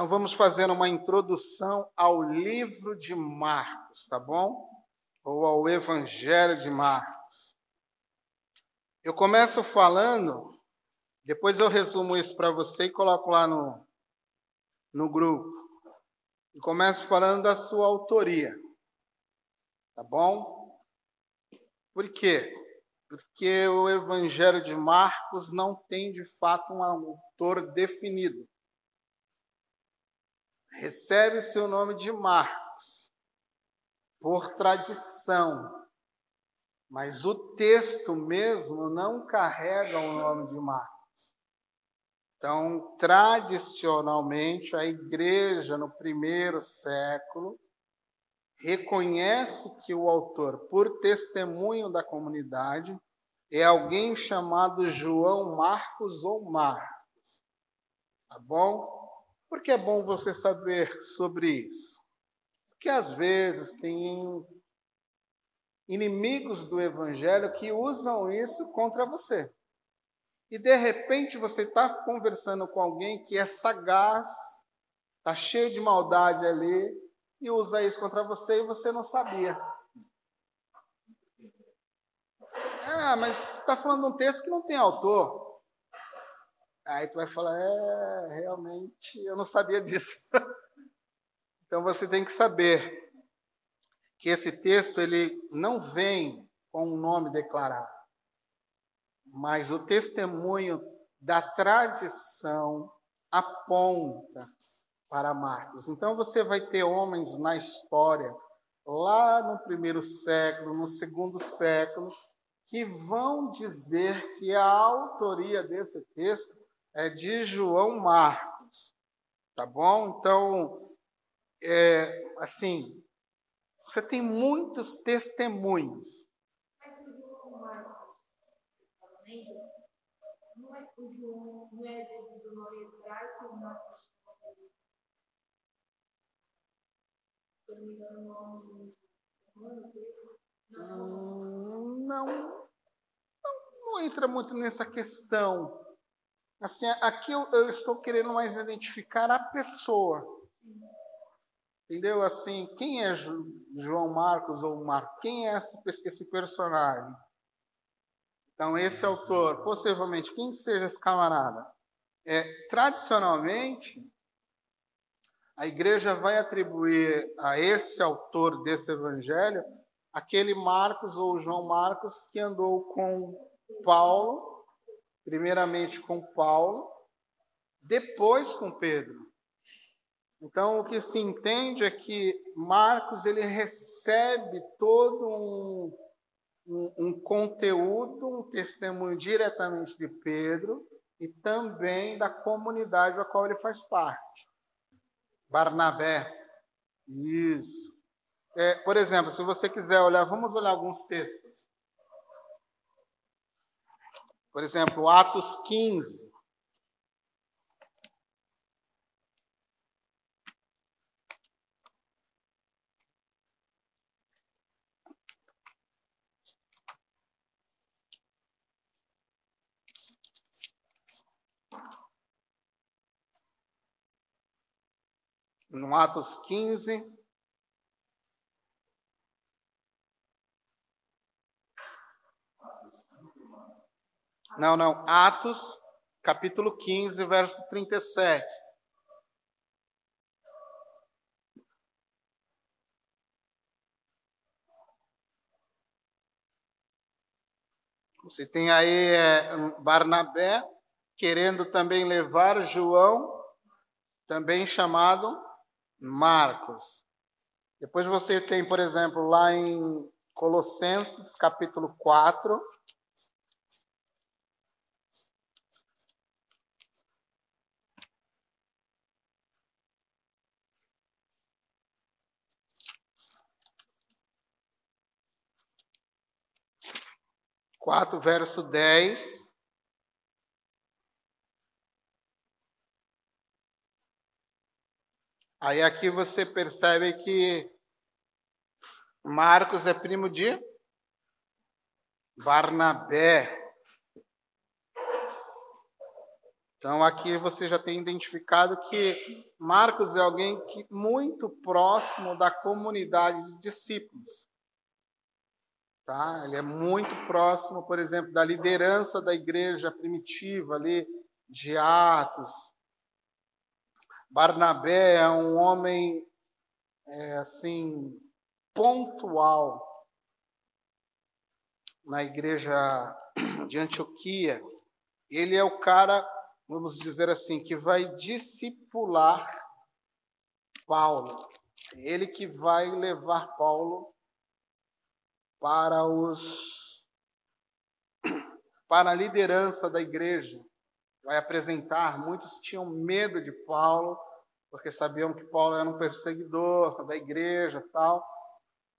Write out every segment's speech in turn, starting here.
Então vamos fazer uma introdução ao livro de Marcos, tá bom? Ou ao Evangelho de Marcos. Eu começo falando, depois eu resumo isso para você e coloco lá no, no grupo. E começo falando da sua autoria. Tá bom? Por quê? Porque o Evangelho de Marcos não tem de fato um autor definido recebe seu nome de Marcos por tradição, mas o texto mesmo não carrega o nome de Marcos. Então, tradicionalmente, a igreja no primeiro século reconhece que o autor, por testemunho da comunidade, é alguém chamado João Marcos ou Marcos. Tá bom? Por que é bom você saber sobre isso? Porque às vezes tem inimigos do evangelho que usam isso contra você. E de repente você está conversando com alguém que é sagaz, está cheio de maldade ali, e usa isso contra você e você não sabia. Ah, mas está falando um texto que não tem autor. Aí tu vai falar, é, realmente, eu não sabia disso. então você tem que saber que esse texto ele não vem com um nome declarado, mas o testemunho da tradição aponta para Marcos. Então você vai ter homens na história, lá no primeiro século, no segundo século, que vão dizer que a autoria desse texto é de João Marcos, tá bom? Então, é, assim, você tem muitos testemunhos. Não, não, não entra muito nessa questão. Assim, aqui eu, eu estou querendo mais identificar a pessoa. Entendeu? Assim, quem é João Marcos ou Marcos? Quem é esse, esse personagem? Então, esse autor, possivelmente, quem seja esse camarada? É, tradicionalmente, a igreja vai atribuir a esse autor desse evangelho aquele Marcos ou João Marcos que andou com Paulo primeiramente com Paulo, depois com Pedro. Então, o que se entende é que Marcos ele recebe todo um, um, um conteúdo, um testemunho diretamente de Pedro e também da comunidade a qual ele faz parte. Barnabé. Isso. É, por exemplo, se você quiser olhar, vamos olhar alguns textos. Por exemplo, Atos 15. No Atos 15, Não, não. Atos, capítulo 15, verso 37. Você tem aí é, Barnabé querendo também levar João, também chamado Marcos. Depois você tem, por exemplo, lá em Colossenses, capítulo 4, 4, verso 10. Aí aqui você percebe que Marcos é primo de Barnabé. Então aqui você já tem identificado que Marcos é alguém que muito próximo da comunidade de discípulos. Tá? Ele é muito próximo, por exemplo, da liderança da igreja primitiva ali de Atos. Barnabé é um homem é, assim pontual na igreja de Antioquia. Ele é o cara vamos dizer assim, que vai discipular Paulo. Ele que vai levar Paulo para os para a liderança da igreja. Vai apresentar, muitos tinham medo de Paulo, porque sabiam que Paulo era um perseguidor da igreja, tal.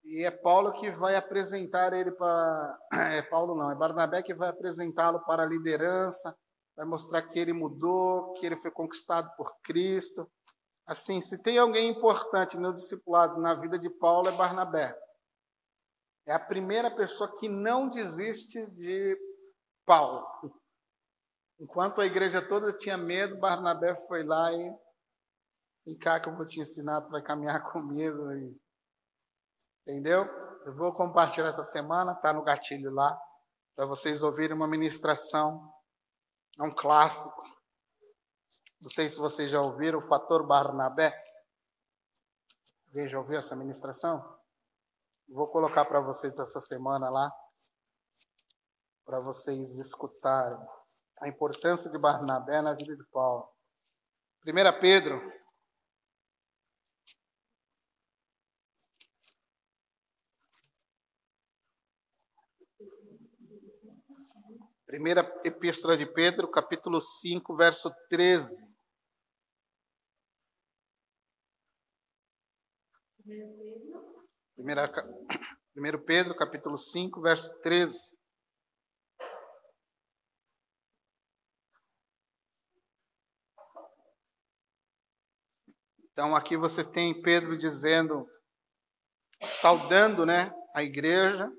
E é Paulo que vai apresentar ele para é Paulo não, é Barnabé que vai apresentá-lo para a liderança vai mostrar que ele mudou, que ele foi conquistado por Cristo. Assim, se tem alguém importante no discipulado na vida de Paulo é Barnabé. É a primeira pessoa que não desiste de Paulo. Enquanto a igreja toda tinha medo, Barnabé foi lá e vem cá que eu vou te ensinar, tu vai caminhar comigo. E... Entendeu? Eu vou compartilhar essa semana, tá no gatilho lá, para vocês ouvirem uma ministração é um clássico. Não sei se vocês já ouviram o fator Barnabé. Alguém já ouviu essa ministração? Vou colocar para vocês essa semana lá, para vocês escutarem a importância de Barnabé na vida de Paulo. 1 Pedro 1 Epístola de Pedro, capítulo 5, verso 13. Primeira, 1 Pedro, capítulo 5, verso 13. Então aqui você tem Pedro dizendo, saudando, né, a igreja,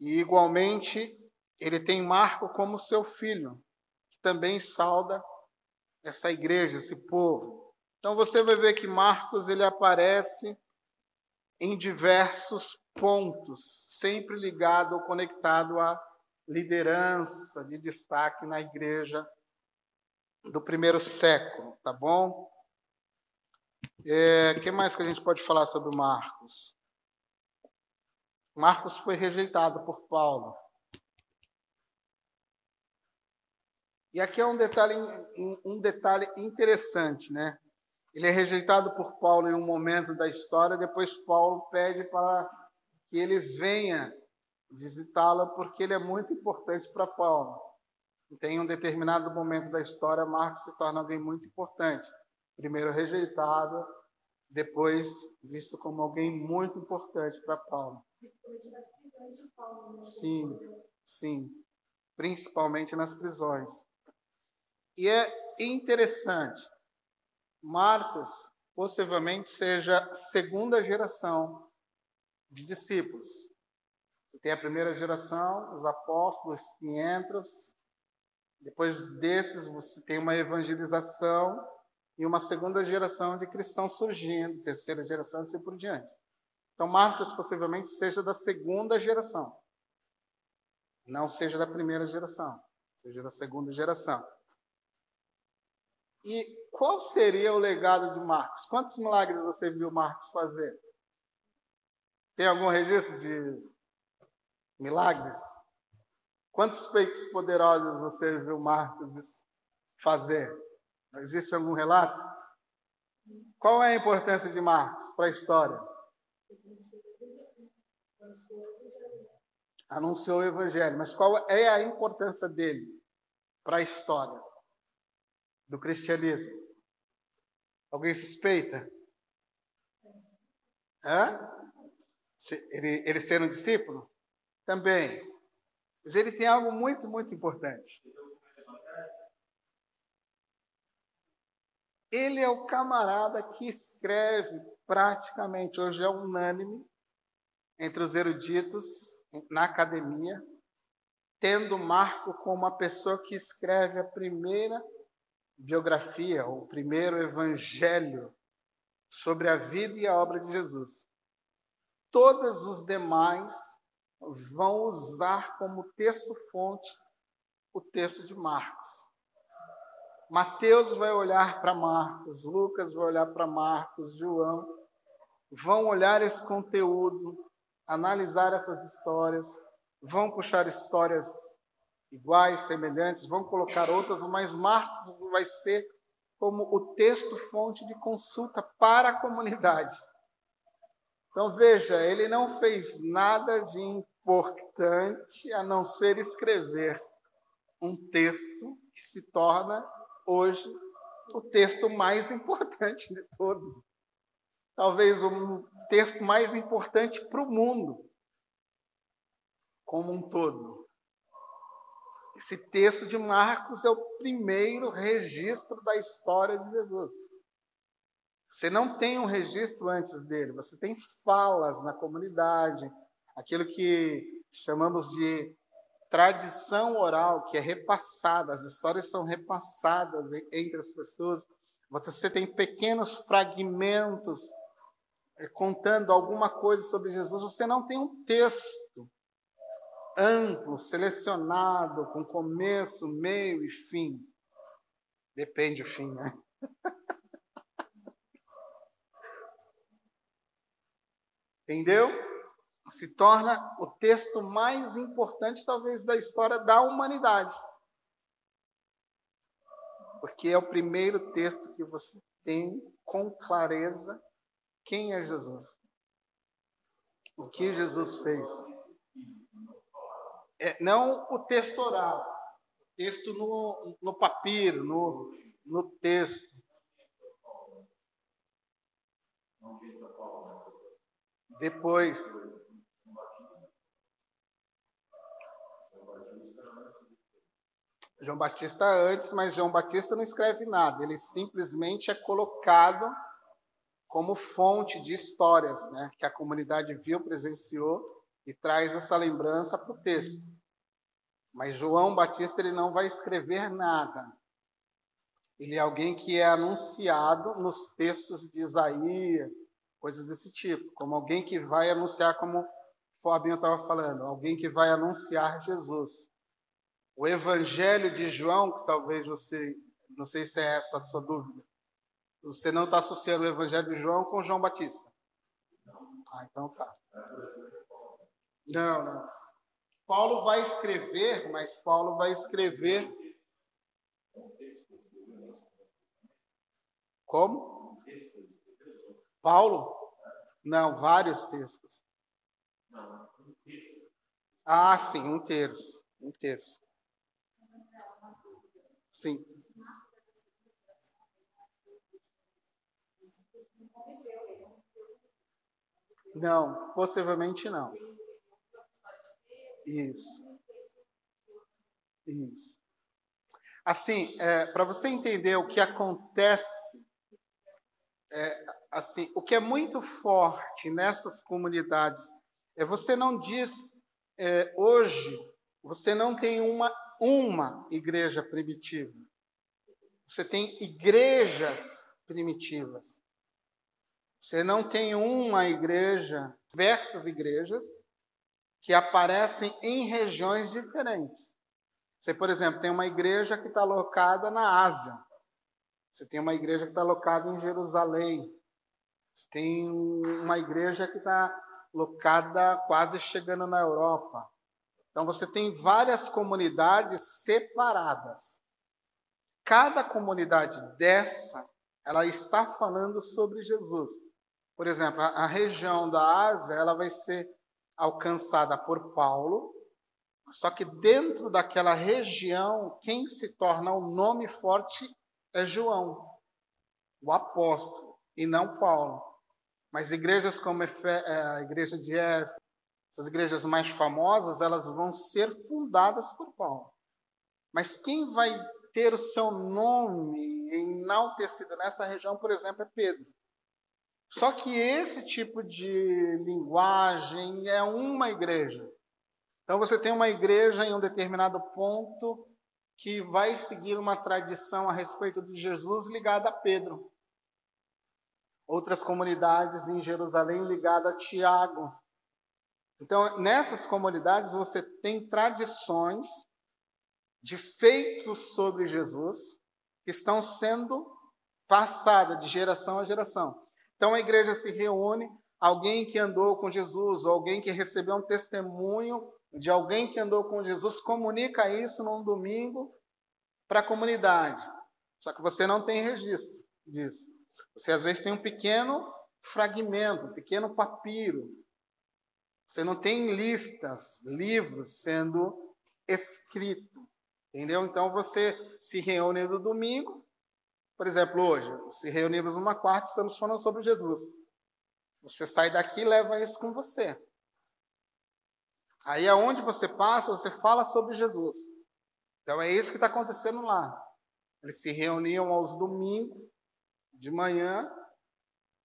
e igualmente ele tem Marco como seu filho, que também sauda essa igreja, esse povo. Então você vai ver que Marcos ele aparece em diversos pontos, sempre ligado ou conectado à liderança de destaque na igreja do primeiro século, tá bom? O é, que mais que a gente pode falar sobre Marcos? Marcos foi rejeitado por Paulo. E aqui é um detalhe, um detalhe interessante, né? Ele é rejeitado por Paulo em um momento da história, depois Paulo pede para que ele venha visitá-lo, porque ele é muito importante para Paulo. Tem um determinado momento da história, Marcos se torna alguém muito importante. Primeiro rejeitado, depois visto como alguém muito importante para Paulo. Sim, sim, principalmente nas prisões. E é interessante, Marcos possivelmente seja segunda geração de discípulos. Você tem a primeira geração, os apóstolos que entram, depois desses você tem uma evangelização e uma segunda geração de cristãos surgindo, terceira geração e assim por diante. Então Marcos possivelmente seja da segunda geração, não seja da primeira geração, seja da segunda geração. E qual seria o legado de Marcos? Quantos milagres você viu Marcos fazer? Tem algum registro de milagres? Quantos feitos poderosos você viu Marcos fazer? Existe algum relato? Qual é a importância de Marcos para a história? Anunciou o evangelho, mas qual é a importância dele para a história? do cristianismo? Alguém suspeita? Hã? Ele, ele ser um discípulo? Também. Mas ele tem algo muito, muito importante. Ele é o camarada que escreve praticamente, hoje é unânime, entre os eruditos na academia, tendo Marco como a pessoa que escreve a primeira biografia, o primeiro evangelho sobre a vida e a obra de Jesus. Todos os demais vão usar como texto-fonte o texto de Marcos. Mateus vai olhar para Marcos, Lucas vai olhar para Marcos, João, vão olhar esse conteúdo, analisar essas histórias, vão puxar histórias iguais, semelhantes, vão colocar outras, mas Marcos vai ser como o texto-fonte de consulta para a comunidade. Então veja, ele não fez nada de importante a não ser escrever um texto que se torna hoje o texto mais importante de todos. Talvez o texto mais importante para o mundo como um todo. Esse texto de Marcos é o primeiro registro da história de Jesus. Você não tem um registro antes dele, você tem falas na comunidade, aquilo que chamamos de tradição oral, que é repassada, as histórias são repassadas entre as pessoas. Você tem pequenos fragmentos eh, contando alguma coisa sobre Jesus, você não tem um texto amplo, selecionado, com começo, meio e fim. Depende do fim, né? Entendeu? Se torna o texto mais importante, talvez, da história da humanidade. Porque é o primeiro texto que você tem com clareza quem é Jesus. O que Jesus fez. É, não o texto oral, o texto no, no papiro, no, no texto. Depois. João Batista antes, mas João Batista não escreve nada, ele simplesmente é colocado como fonte de histórias né, que a comunidade viu, presenciou e traz essa lembrança para o texto. Mas João Batista ele não vai escrever nada. Ele é alguém que é anunciado nos textos de Isaías, coisas desse tipo, como alguém que vai anunciar, como o Fabinho estava falando, alguém que vai anunciar Jesus. O Evangelho de João, que talvez você, não sei se é essa a sua dúvida, você não está associando o Evangelho de João com João Batista? Ah, então tá. Não, não. Paulo vai escrever, mas Paulo vai escrever. Como? Paulo? Não, vários textos. Ah, sim, um terço. Um terço. Sim. Não, possivelmente não. Isso. Isso. Assim, é, para você entender o que acontece, é, assim, o que é muito forte nessas comunidades é você não diz é, hoje você não tem uma uma igreja primitiva. Você tem igrejas primitivas. Você não tem uma igreja, diversas igrejas que aparecem em regiões diferentes. Você, por exemplo, tem uma igreja que está locada na Ásia. Você tem uma igreja que está locada em Jerusalém. Você tem uma igreja que está locada quase chegando na Europa. Então você tem várias comunidades separadas. Cada comunidade dessa, ela está falando sobre Jesus. Por exemplo, a, região da Ásia, ela vai ser alcançada por Paulo, só que dentro daquela região, quem se torna um nome forte é João, o apóstolo, e não Paulo. Mas igrejas como é, a igreja de Éfeso, essas igrejas mais famosas, elas vão ser fundadas por Paulo. Mas quem vai ter o seu nome enaltecido nessa região, por exemplo, é Pedro. Só que esse tipo de linguagem é uma igreja. Então você tem uma igreja em um determinado ponto que vai seguir uma tradição a respeito de Jesus ligada a Pedro. Outras comunidades em Jerusalém ligada a Tiago. Então, nessas comunidades você tem tradições de feitos sobre Jesus que estão sendo passadas de geração a geração. Então a igreja se reúne, alguém que andou com Jesus, ou alguém que recebeu um testemunho de alguém que andou com Jesus, comunica isso num domingo para a comunidade. Só que você não tem registro disso. Você às vezes tem um pequeno fragmento, um pequeno papiro. Você não tem listas, livros sendo escrito. Entendeu? Então você se reúne no domingo. Por exemplo, hoje, se reunimos numa quarta, estamos falando sobre Jesus. Você sai daqui e leva isso com você. Aí aonde você passa, você fala sobre Jesus. Então é isso que está acontecendo lá. Eles se reuniam aos domingos, de manhã,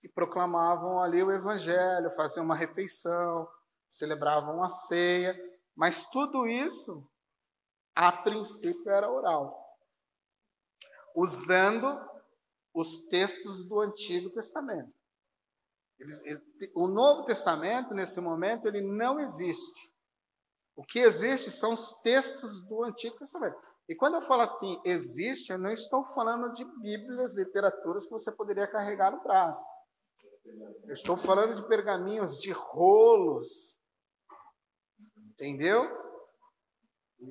e proclamavam ali o Evangelho, faziam uma refeição, celebravam a ceia. Mas tudo isso, a princípio, era oral. Usando os textos do Antigo Testamento. o Novo Testamento, nesse momento, ele não existe. O que existe são os textos do Antigo Testamento. E quando eu falo assim, existe, eu não estou falando de bíblias, literaturas que você poderia carregar no braço. Eu estou falando de pergaminhos, de rolos. Entendeu?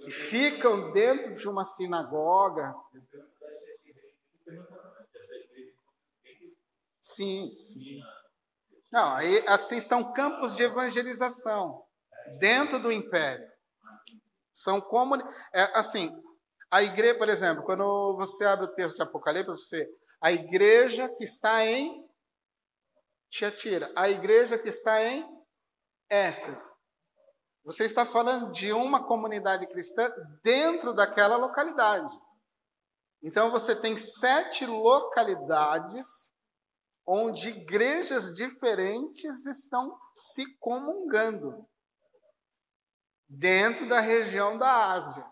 Que ficam dentro de uma sinagoga. Sim, sim. Não, aí, assim são campos de evangelização dentro do império. São como é, assim, a igreja, por exemplo, quando você abre o texto de Apocalipse, você a igreja que está em Tiatira, a igreja que está em Éfeso. Você está falando de uma comunidade cristã dentro daquela localidade. Então você tem sete localidades onde igrejas diferentes estão se comungando dentro da região da Ásia.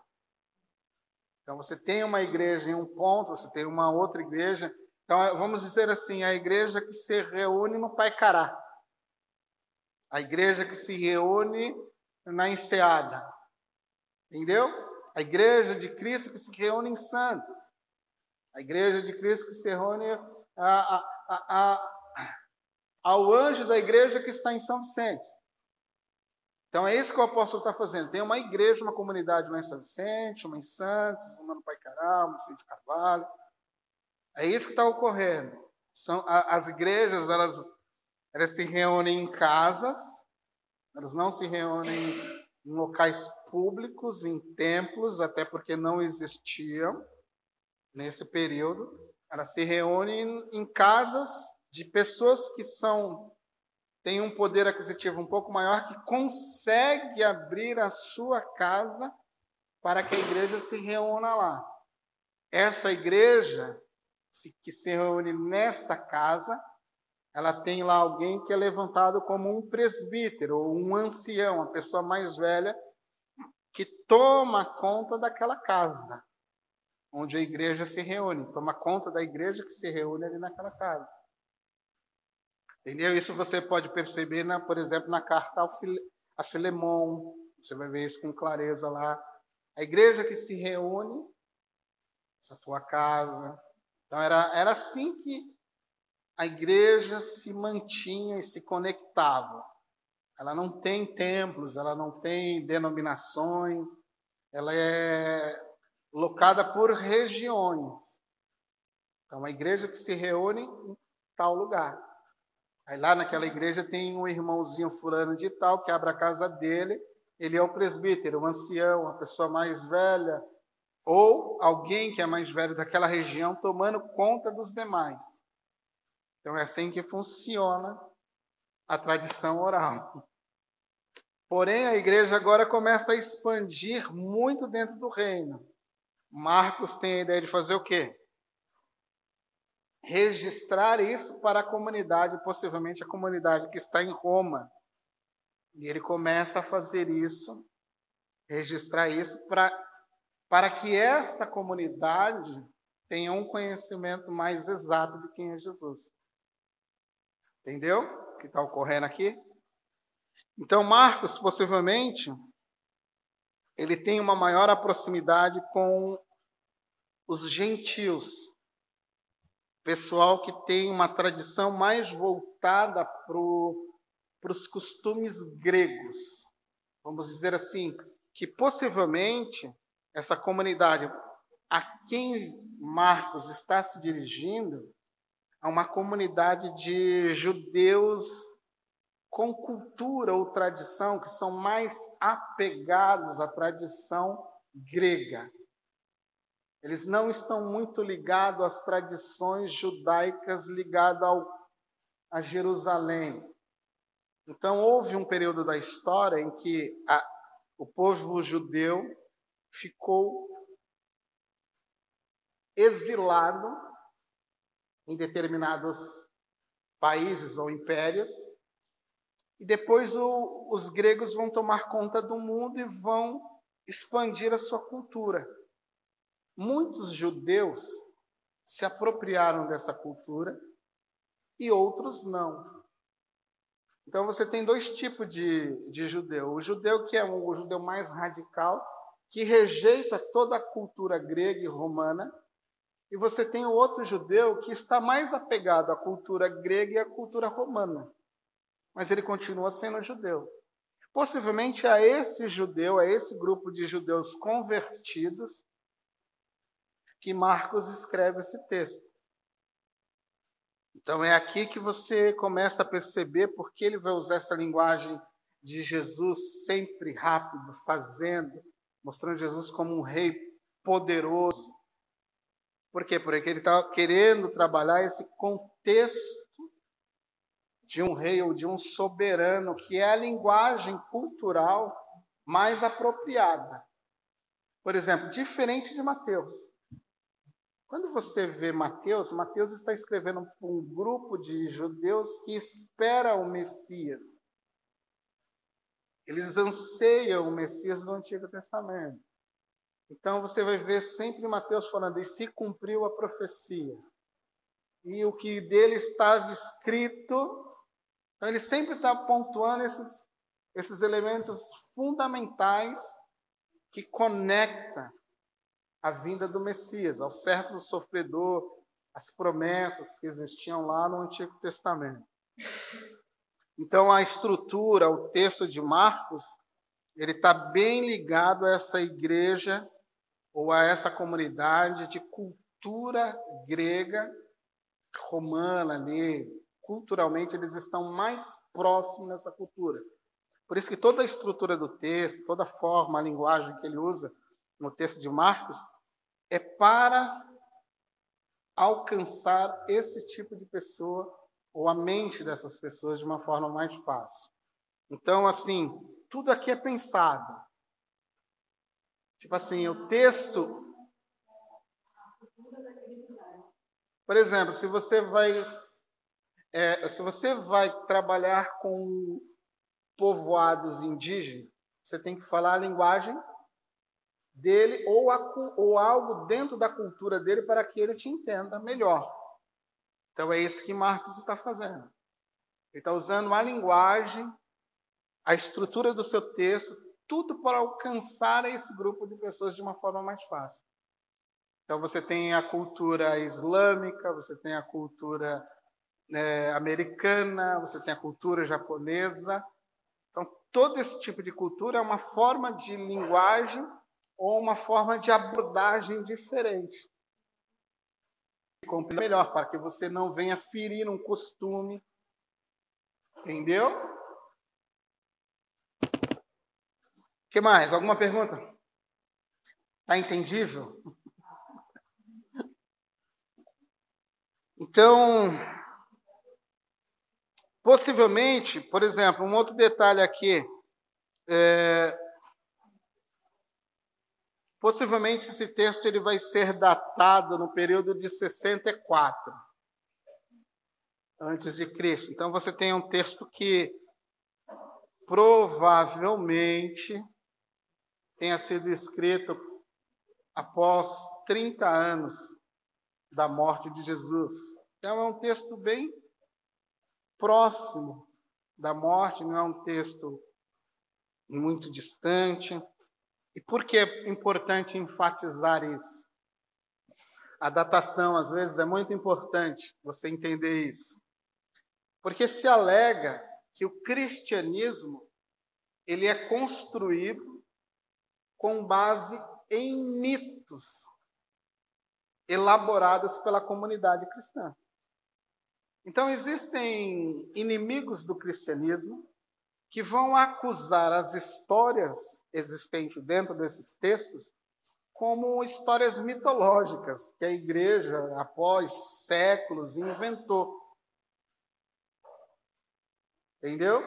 Então você tem uma igreja em um ponto, você tem uma outra igreja. Então é, vamos dizer assim, a igreja que se reúne no Paicará. A igreja que se reúne na Enseada. Entendeu? A igreja de Cristo que se reúne em Santos. A igreja de Cristo que se reúne a, a, a, ao anjo da igreja que está em São Vicente. Então é isso que o apóstolo está fazendo. Tem uma igreja, uma comunidade uma em São Vicente, uma em Santos, uma no Paicará, uma em Vicente Carvalho. É isso que está ocorrendo. São, as igrejas, elas, elas se reúnem em casas, elas não se reúnem em locais públicos, em templos, até porque não existiam nesse período. Elas se reúnem em casas de pessoas que são tem um poder aquisitivo um pouco maior que consegue abrir a sua casa para que a igreja se reúna lá. Essa igreja que se reúne nesta casa, ela tem lá alguém que é levantado como um presbítero ou um ancião, a pessoa mais velha que toma conta daquela casa onde a igreja se reúne, toma conta da igreja que se reúne ali naquela casa. Entendeu? Isso você pode perceber, na, por exemplo, na carta a Filemon. Você vai ver isso com clareza lá. A igreja que se reúne na tua casa. Então, era, era assim que a igreja se mantinha e se conectava. Ela não tem templos, ela não tem denominações, ela é locada por regiões. Então, a igreja que se reúne em tal lugar. Aí lá naquela igreja tem um irmãozinho fulano de tal que abre a casa dele, ele é o presbítero, o ancião, a pessoa mais velha, ou alguém que é mais velho daquela região tomando conta dos demais. Então é assim que funciona a tradição oral. Porém, a igreja agora começa a expandir muito dentro do reino. Marcos tem a ideia de fazer o quê? registrar isso para a comunidade, possivelmente a comunidade que está em Roma. E ele começa a fazer isso registrar isso para para que esta comunidade tenha um conhecimento mais exato de quem é Jesus. Entendeu o que está ocorrendo aqui? Então, Marcos, possivelmente, ele tem uma maior proximidade com os gentios, pessoal que tem uma tradição mais voltada para os costumes gregos. Vamos dizer assim, que possivelmente essa comunidade a quem Marcos está se dirigindo é uma comunidade de judeus com cultura ou tradição que são mais apegados à tradição grega. Eles não estão muito ligados às tradições judaicas ligadas ao, a Jerusalém. Então, houve um período da história em que a, o povo judeu ficou exilado em determinados países ou impérios, e depois o, os gregos vão tomar conta do mundo e vão expandir a sua cultura. Muitos judeus se apropriaram dessa cultura e outros não. Então você tem dois tipos de, de judeu. O judeu que é o judeu mais radical, que rejeita toda a cultura grega e romana, e você tem o outro judeu que está mais apegado à cultura grega e à cultura romana, mas ele continua sendo judeu. Possivelmente a esse judeu, a esse grupo de judeus convertidos, que Marcos escreve esse texto. Então é aqui que você começa a perceber porque ele vai usar essa linguagem de Jesus sempre rápido, fazendo, mostrando Jesus como um rei poderoso. Por quê? Porque ele está querendo trabalhar esse contexto de um rei ou de um soberano, que é a linguagem cultural mais apropriada. Por exemplo, diferente de Mateus. Quando você vê Mateus, Mateus está escrevendo um grupo de judeus que espera o Messias. Eles anseiam o Messias do Antigo Testamento. Então você vai ver sempre Mateus falando, e se cumpriu a profecia. E o que dele estava escrito. Então ele sempre está pontuando esses, esses elementos fundamentais que conecta a vinda do Messias, ao servo sofredor, as promessas que existiam lá no Antigo Testamento. Então, a estrutura, o texto de Marcos, ele está bem ligado a essa igreja ou a essa comunidade de cultura grega, romana ali. Culturalmente, eles estão mais próximos dessa cultura. Por isso que toda a estrutura do texto, toda a forma, a linguagem que ele usa no texto de Marcos, é para alcançar esse tipo de pessoa ou a mente dessas pessoas de uma forma mais fácil. Então, assim, tudo aqui é pensado. Tipo assim, o texto. Por exemplo, se você vai, é, se você vai trabalhar com povoados indígenas, você tem que falar a linguagem dele ou, a, ou algo dentro da cultura dele para que ele te entenda melhor. Então é isso que Marcos está fazendo. Ele está usando a linguagem, a estrutura do seu texto, tudo para alcançar esse grupo de pessoas de uma forma mais fácil. Então você tem a cultura islâmica, você tem a cultura é, americana, você tem a cultura japonesa. Então todo esse tipo de cultura é uma forma de linguagem ou uma forma de abordagem diferente compreender melhor, para que você não venha ferir um costume. Entendeu? O que mais? Alguma pergunta? Está entendível? Então, possivelmente, por exemplo, um outro detalhe aqui, é, Possivelmente esse texto ele vai ser datado no período de 64 antes de Cristo. Então você tem um texto que provavelmente tenha sido escrito após 30 anos da morte de Jesus. Então, é um texto bem próximo da morte, não é um texto muito distante. E por que é importante enfatizar isso? A datação, às vezes, é muito importante você entender isso. Porque se alega que o cristianismo ele é construído com base em mitos elaborados pela comunidade cristã. Então existem inimigos do cristianismo que vão acusar as histórias existentes dentro desses textos como histórias mitológicas que a igreja, após séculos, inventou. Entendeu?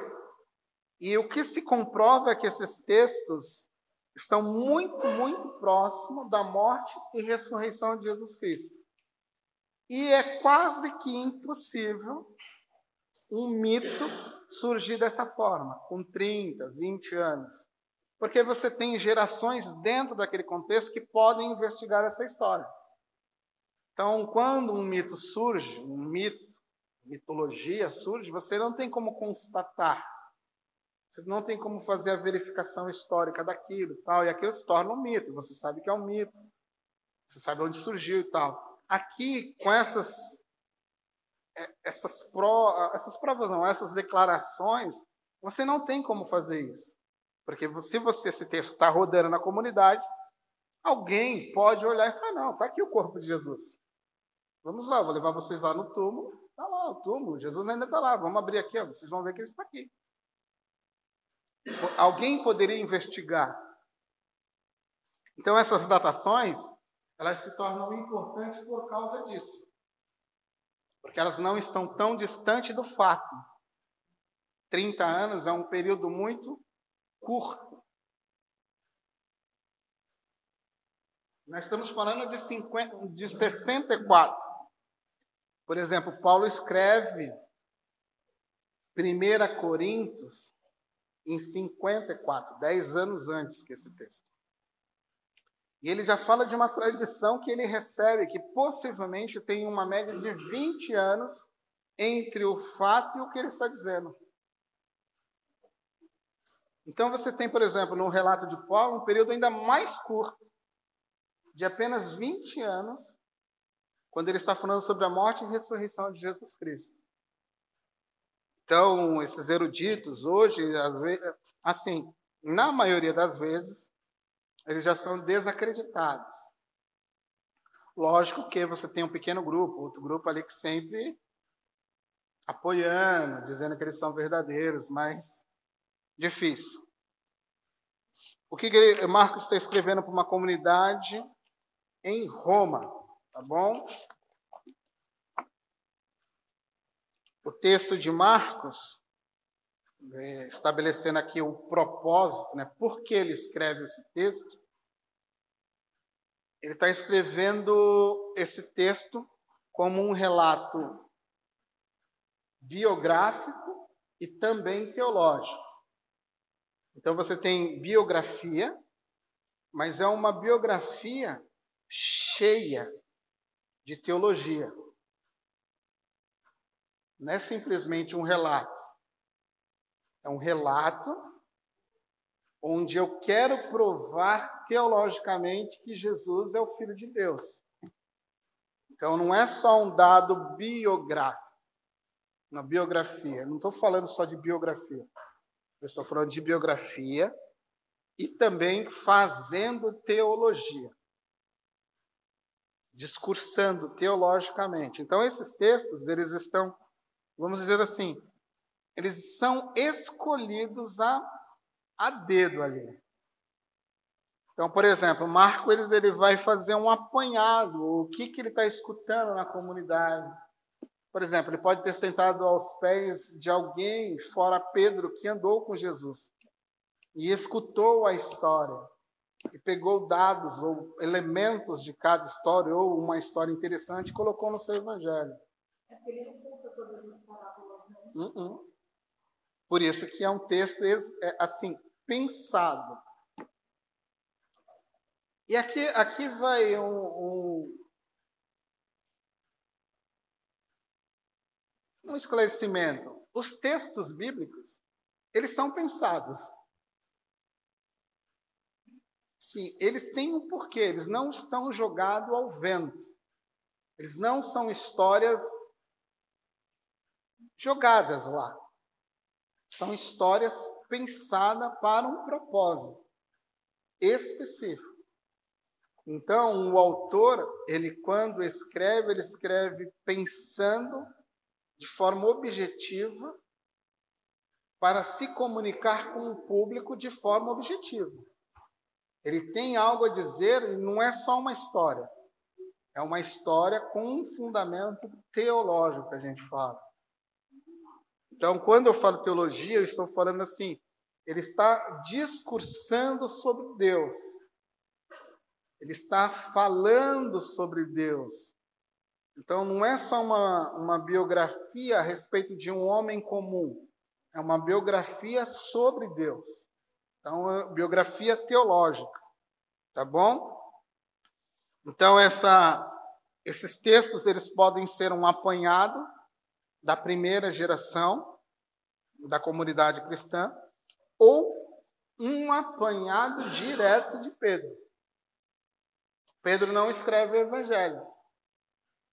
E o que se comprova é que esses textos estão muito, muito próximos da morte e ressurreição de Jesus Cristo. E é quase que impossível um mito surgir dessa forma, com 30, 20 anos. Porque você tem gerações dentro daquele contexto que podem investigar essa história. Então, quando um mito surge, um mito, mitologia surge, você não tem como constatar. Você não tem como fazer a verificação histórica daquilo, tal, e aquilo se torna um mito. Você sabe que é um mito. Você sabe onde surgiu e tal. Aqui, com essas é, essas, pro, essas provas, não, essas declarações, você não tem como fazer isso. Porque se você esse texto está rodando na comunidade, alguém pode olhar e falar, não, está aqui o corpo de Jesus. Vamos lá, vou levar vocês lá no túmulo. Está lá o túmulo, Jesus ainda está lá. Vamos abrir aqui, ó, vocês vão ver que ele está aqui. Alguém poderia investigar. Então essas datações, elas se tornam importantes por causa disso. Porque elas não estão tão distante do fato. 30 anos é um período muito curto. Nós estamos falando de, 50, de 64. Por exemplo, Paulo escreve 1 Coríntios em 54, 10 anos antes que esse texto. E ele já fala de uma tradição que ele recebe, que possivelmente tem uma média de 20 anos entre o fato e o que ele está dizendo. Então você tem, por exemplo, no relato de Paulo, um período ainda mais curto, de apenas 20 anos, quando ele está falando sobre a morte e ressurreição de Jesus Cristo. Então, esses eruditos hoje, assim, na maioria das vezes, eles já são desacreditados. Lógico que você tem um pequeno grupo, outro grupo ali que sempre apoiando, dizendo que eles são verdadeiros, mas difícil. O que, que Marcos está escrevendo para uma comunidade em Roma, tá bom? O texto de Marcos, estabelecendo aqui o propósito, né? por que ele escreve esse texto, ele está escrevendo esse texto como um relato biográfico e também teológico. Então você tem biografia, mas é uma biografia cheia de teologia. Não é simplesmente um relato. É um relato onde eu quero provar teologicamente que Jesus é o Filho de Deus. Então não é só um dado biográfico, uma biografia. Não estou falando só de biografia. Eu estou falando de biografia e também fazendo teologia, discursando teologicamente. Então esses textos eles estão vamos dizer assim, eles são escolhidos a, a dedo ali. Então, por exemplo, Marco ele, ele vai fazer um apanhado, o que, que ele está escutando na comunidade. Por exemplo, ele pode ter sentado aos pés de alguém, fora Pedro, que andou com Jesus, e escutou a história, e pegou dados ou elementos de cada história, ou uma história interessante, e colocou no seu evangelho. É porque ele não conta todas as parábolas, né? Uh -uh. Por isso que é um texto é, assim pensado. E aqui, aqui vai um, um, um esclarecimento. Os textos bíblicos, eles são pensados. Sim, eles têm um porquê, eles não estão jogados ao vento. Eles não são histórias jogadas lá. São histórias pensadas para um propósito específico. Então, o autor, ele quando escreve, ele escreve pensando de forma objetiva para se comunicar com o público de forma objetiva. Ele tem algo a dizer não é só uma história. É uma história com um fundamento teológico que a gente fala. Então, quando eu falo teologia, eu estou falando assim, ele está discursando sobre Deus. Ele está falando sobre Deus. Então, não é só uma, uma biografia a respeito de um homem comum. É uma biografia sobre Deus. Então, é biografia teológica, tá bom? Então, essa, esses textos eles podem ser um apanhado da primeira geração da comunidade cristã ou um apanhado direto de Pedro. Pedro não escreve o evangelho,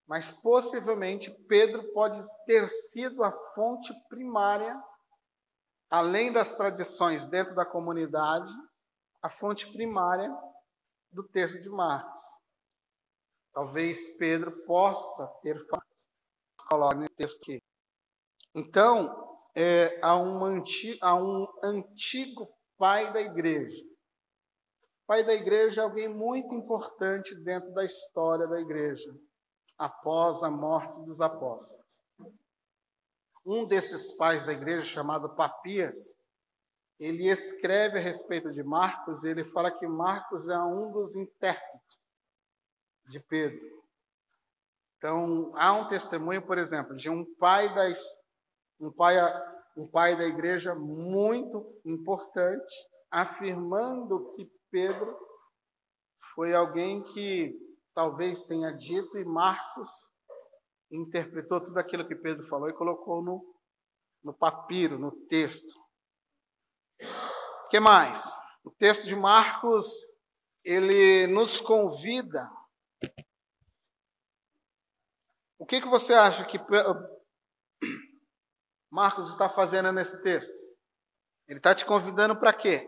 mas possivelmente Pedro pode ter sido a fonte primária além das tradições dentro da comunidade, a fonte primária do texto de Marcos. Talvez Pedro possa ter coloca no texto aqui. Então, é, há, um antigo, há um antigo pai da igreja. Pai da igreja é alguém muito importante dentro da história da igreja, após a morte dos apóstolos. Um desses pais da igreja, chamado Papias, ele escreve a respeito de Marcos, e ele fala que Marcos é um dos intérpretes de Pedro. Então, há um testemunho, por exemplo, de um pai da, um pai, um pai da igreja muito importante, afirmando que Pedro foi alguém que talvez tenha dito, e Marcos interpretou tudo aquilo que Pedro falou e colocou no, no papiro, no texto. O que mais? O texto de Marcos, ele nos convida. O que, que você acha que Marcos está fazendo nesse texto? Ele está te convidando para quê?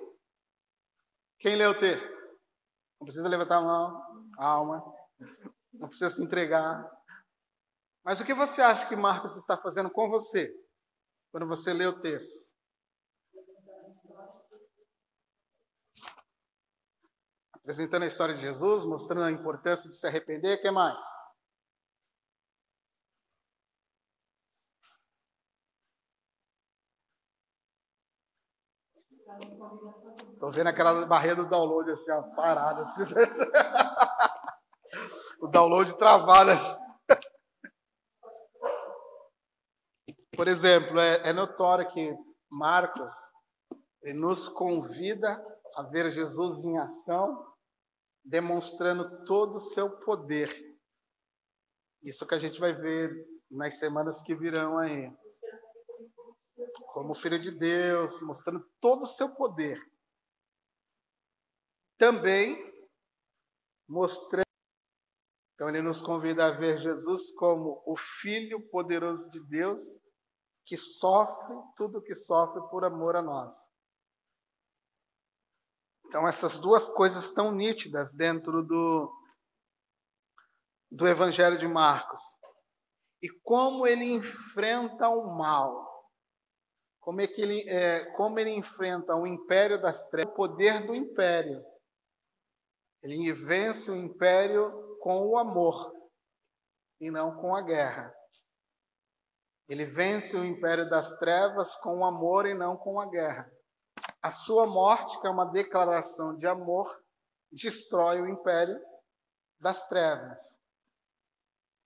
Quem lê o texto? Não precisa levantar a mão, alma, não precisa se entregar. Mas o que você acha que Marcos está fazendo com você quando você lê o texto? Apresentando a história de Jesus, mostrando a importância de se arrepender, o que mais? Estou vendo aquela barreira do download assim, ó, parada. Assim. o download travado assim. Por exemplo, é, é notório que Marcos nos convida a ver Jesus em ação, demonstrando todo o seu poder. Isso que a gente vai ver nas semanas que virão aí. Como filho de Deus, mostrando todo o seu poder. Também mostrando. Então, ele nos convida a ver Jesus como o Filho poderoso de Deus que sofre tudo que sofre por amor a nós. Então, essas duas coisas estão nítidas dentro do, do Evangelho de Marcos. E como ele enfrenta o mal. Como, é que ele, é, como ele enfrenta o império das trevas, o poder do império. Ele vence o império com o amor e não com a guerra. Ele vence o império das trevas com o amor e não com a guerra. A sua morte, que é uma declaração de amor, destrói o império das trevas,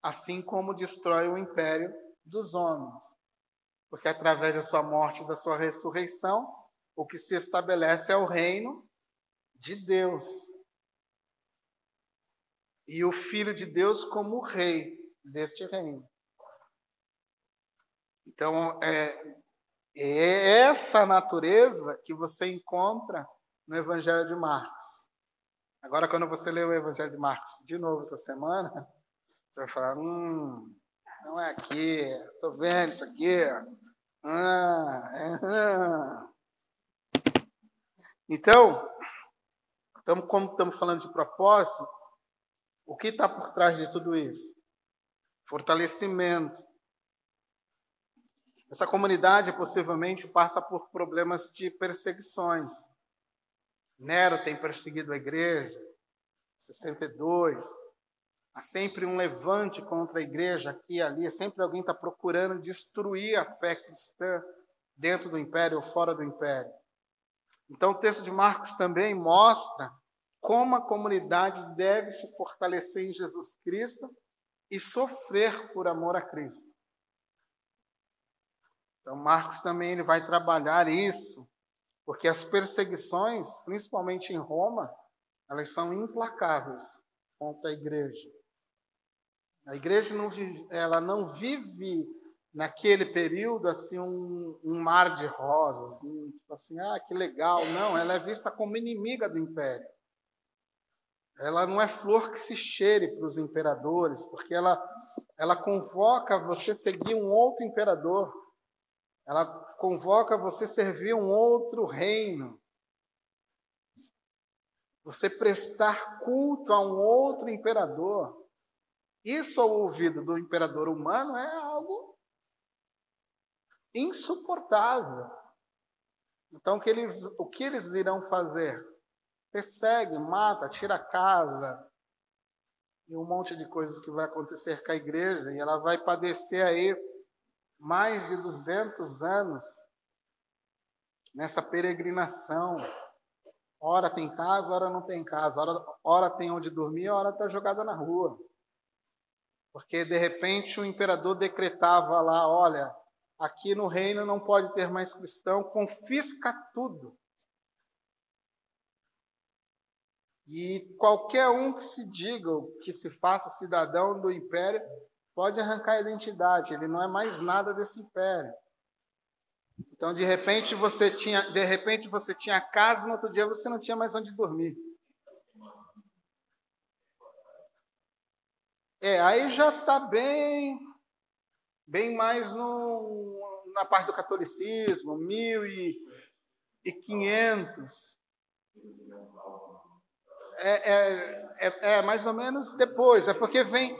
assim como destrói o império dos homens. Porque através da sua morte e da sua ressurreição, o que se estabelece é o reino de Deus. E o Filho de Deus como rei deste reino. Então, é, é essa natureza que você encontra no Evangelho de Marcos. Agora, quando você lê o Evangelho de Marcos de novo essa semana, você vai falar: hum, não é aqui, estou vendo isso aqui. Ah, é, ah. Então, estamos, como estamos falando de propósito, o que está por trás de tudo isso? Fortalecimento. Essa comunidade possivelmente passa por problemas de perseguições. Nero tem perseguido a igreja, 62. Há sempre um levante contra a igreja aqui e ali, sempre alguém está procurando destruir a fé cristã dentro do império ou fora do império. Então, o texto de Marcos também mostra como a comunidade deve se fortalecer em Jesus Cristo e sofrer por amor a Cristo. Então, Marcos também ele vai trabalhar isso, porque as perseguições, principalmente em Roma, elas são implacáveis contra a igreja. A igreja não vive, ela não vive naquele período assim um, um mar de rosas, assim, tipo assim, ah, que legal. Não, ela é vista como inimiga do império. Ela não é flor que se cheire para os imperadores, porque ela, ela convoca você seguir um outro imperador. Ela convoca você servir um outro reino. Você prestar culto a um outro imperador. Isso ao ouvido do imperador humano é algo insuportável. Então, o que eles, o que eles irão fazer? Persegue, mata, tira a casa e um monte de coisas que vai acontecer com a igreja e ela vai padecer aí mais de 200 anos nessa peregrinação. Ora tem casa, ora não tem casa, ora, ora tem onde dormir, ora está jogada na rua. Porque de repente o imperador decretava lá: olha, aqui no reino não pode ter mais cristão, confisca tudo. E qualquer um que se diga, que se faça cidadão do império, pode arrancar a identidade, ele não é mais nada desse império. Então, de repente, você tinha, de repente você tinha casa, no outro dia você não tinha mais onde dormir. É, aí já está bem, bem mais no, na parte do catolicismo, 1500. É, é, é, é mais ou menos depois, é porque vem,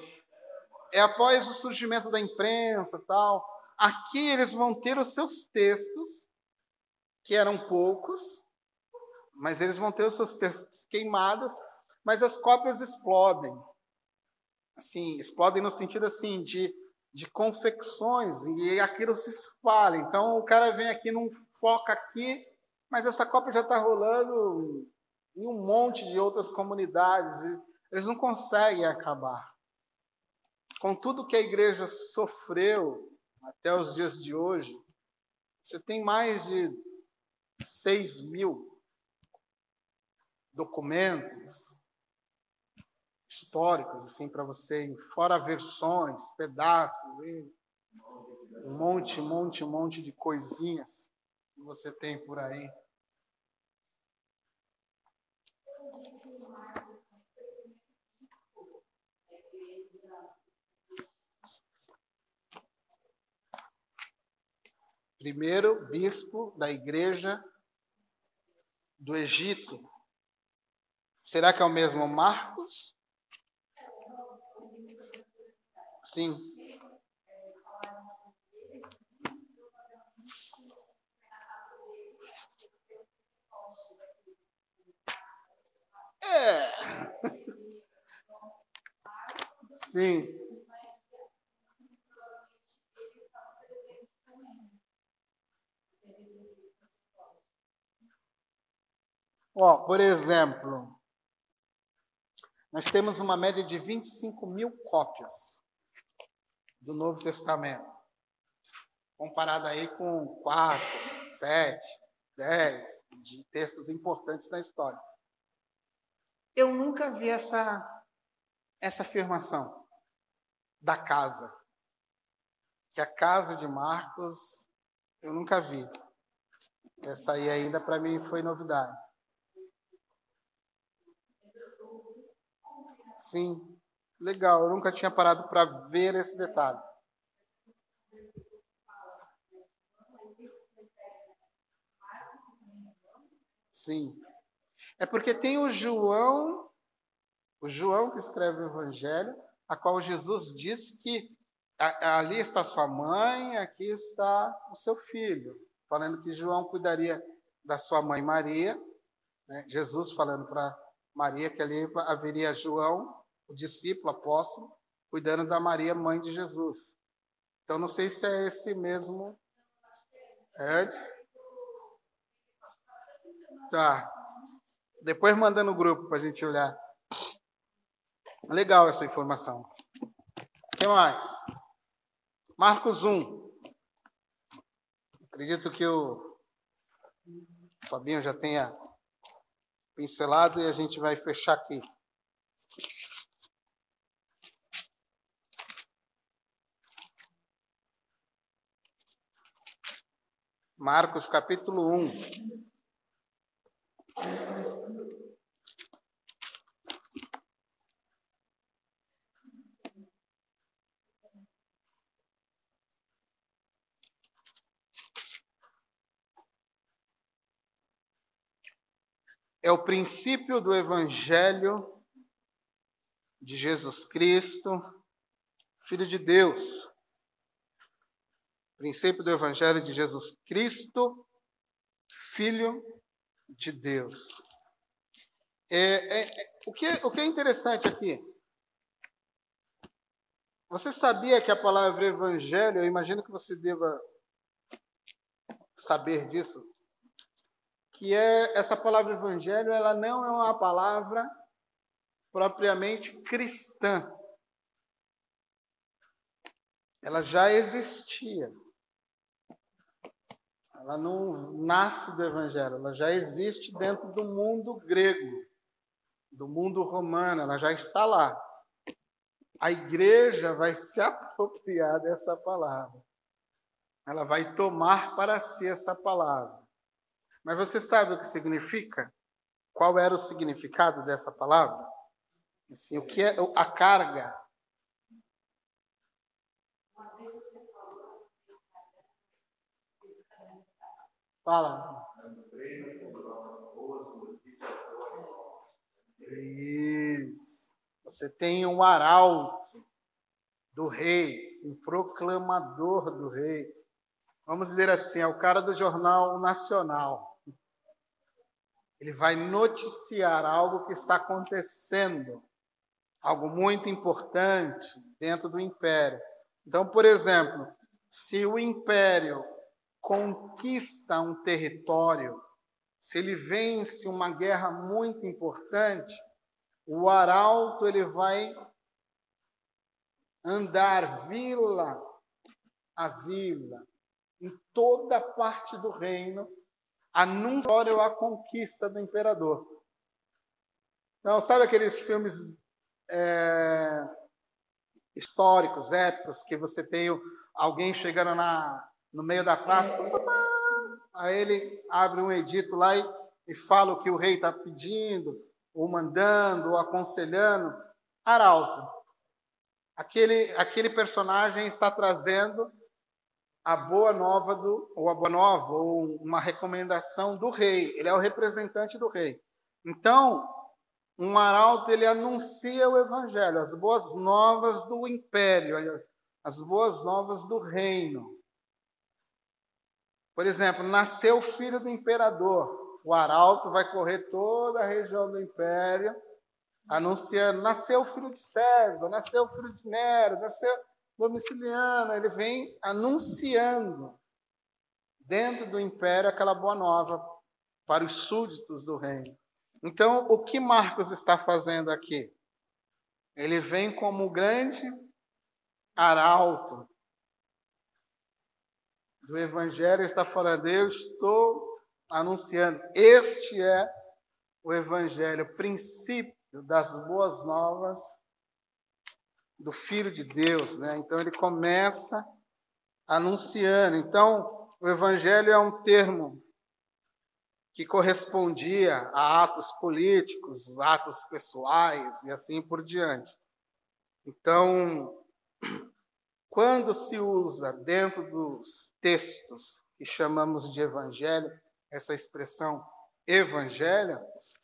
é após o surgimento da imprensa tal. Aqui eles vão ter os seus textos, que eram poucos, mas eles vão ter os seus textos queimados, mas as cópias explodem assim, explodem no sentido assim de, de confecções e aquilo se espalha. Então o cara vem aqui, não foca aqui, mas essa Copa já está rolando em um monte de outras comunidades. E eles não conseguem acabar. Com tudo que a igreja sofreu até os dias de hoje, você tem mais de 6 mil documentos, históricos assim para você, fora versões, pedaços, um monte, monte, monte de coisinhas que você tem por aí. Primeiro bispo da igreja do Egito. Será que é o mesmo Marcos? Sim. É. Sim. Ó, por exemplo, nós temos uma média de 25 mil cópias do Novo Testamento. Comparado aí com quatro, sete, dez de textos importantes da história. Eu nunca vi essa essa afirmação da casa. Que a casa de Marcos eu nunca vi. Essa aí ainda para mim foi novidade. Sim, legal. Eu nunca tinha parado para ver esse detalhe. Sim. É porque tem o João, o João que escreve o Evangelho, a qual Jesus diz que ali está sua mãe, aqui está o seu filho, falando que João cuidaria da sua mãe Maria, né? Jesus falando para Maria que ali haveria João, o discípulo apóstolo, cuidando da Maria, mãe de Jesus. Então não sei se é esse mesmo antes. Tá. Depois manda no grupo para a gente olhar. Legal essa informação. O que mais? Marcos 1. Acredito que o Fabinho já tenha pincelado e a gente vai fechar aqui. Marcos capítulo 1. É o princípio do Evangelho de Jesus Cristo, Filho de Deus. Princípio do Evangelho de Jesus Cristo, Filho de Deus. É, é, é, o, que, o que é interessante aqui? Você sabia que a palavra evangelho, eu imagino que você deva saber disso, que é essa palavra evangelho, ela não é uma palavra propriamente cristã. Ela já existia. Ela não nasce do Evangelho, ela já existe dentro do mundo grego, do mundo romano, ela já está lá. A igreja vai se apropriar dessa palavra. Ela vai tomar para si essa palavra. Mas você sabe o que significa? Qual era o significado dessa palavra? Assim, o que é a carga Fala. Isso. Você tem um arauto do rei, um proclamador do rei. Vamos dizer assim, é o cara do jornal nacional. Ele vai noticiar algo que está acontecendo, algo muito importante dentro do império. Então, por exemplo, se o império conquista um território, se ele vence uma guerra muito importante, o arauto ele vai andar vila a vila, em toda parte do reino, anunciando a conquista do imperador. Então, sabe aqueles filmes é, históricos, épicos, que você tem alguém chegando na, no meio da praça. Aí ele abre um edito lá e, e fala o que o rei está pedindo, ou mandando, ou aconselhando. Arauto. Aquele, aquele personagem está trazendo a boa nova do, ou a boa nova, ou uma recomendação do rei. Ele é o representante do rei. Então, um arauto ele anuncia o evangelho, as boas novas do império, as boas novas do reino. Por exemplo, nasceu o filho do imperador. O arauto vai correr toda a região do império, anunciando: nasceu o filho de César, nasceu o filho de Nero, nasceu Domiciliano. Ele vem anunciando dentro do império aquela boa nova para os súditos do reino. Então, o que Marcos está fazendo aqui? Ele vem como grande arauto do Evangelho está falando, eu estou anunciando, este é o Evangelho, princípio das boas novas do Filho de Deus, né? Então ele começa anunciando. Então, o evangelho é um termo que correspondia a atos políticos, atos pessoais e assim por diante. Então, quando se usa dentro dos textos que chamamos de evangelho, essa expressão evangelho,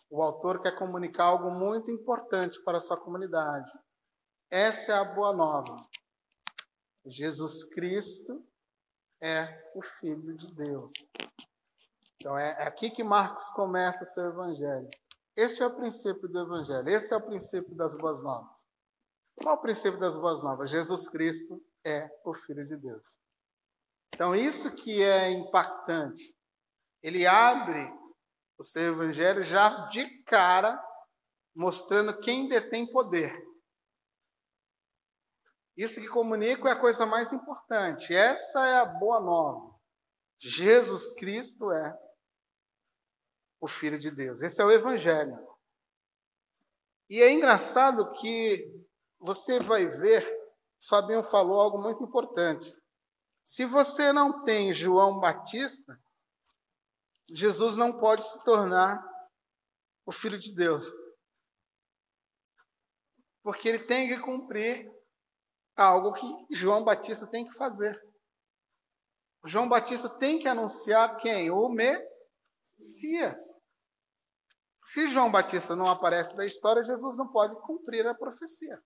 o autor quer comunicar algo muito importante para a sua comunidade. Essa é a boa nova. Jesus Cristo é o Filho de Deus. Então é aqui que Marcos começa seu evangelho. Este é o princípio do evangelho, esse é o princípio das boas novas. Qual é o princípio das boas novas? Jesus Cristo é o Filho de Deus. Então, isso que é impactante. Ele abre o seu evangelho já de cara, mostrando quem detém poder. Isso que comunico é a coisa mais importante. Essa é a boa nova. Jesus Cristo é o Filho de Deus. Esse é o Evangelho. E é engraçado que você vai ver, Fabinho falou algo muito importante. Se você não tem João Batista, Jesus não pode se tornar o Filho de Deus. Porque ele tem que cumprir algo que João Batista tem que fazer. João Batista tem que anunciar quem? O Messias. Se João Batista não aparece na história, Jesus não pode cumprir a profecia.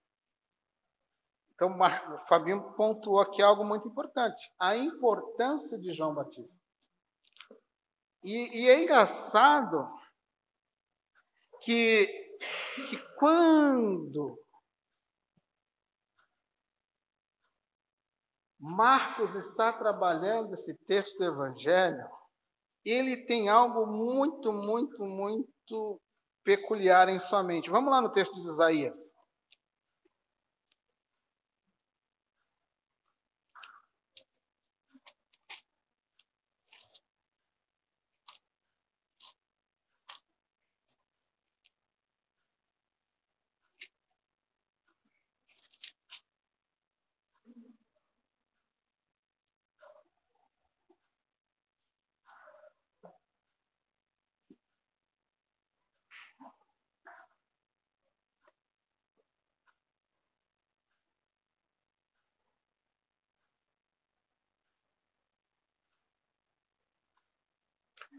Então, o Fabinho pontuou aqui algo muito importante: a importância de João Batista. E, e é engraçado que, que quando Marcos está trabalhando esse texto do Evangelho, ele tem algo muito, muito, muito peculiar em sua mente. Vamos lá no texto de Isaías.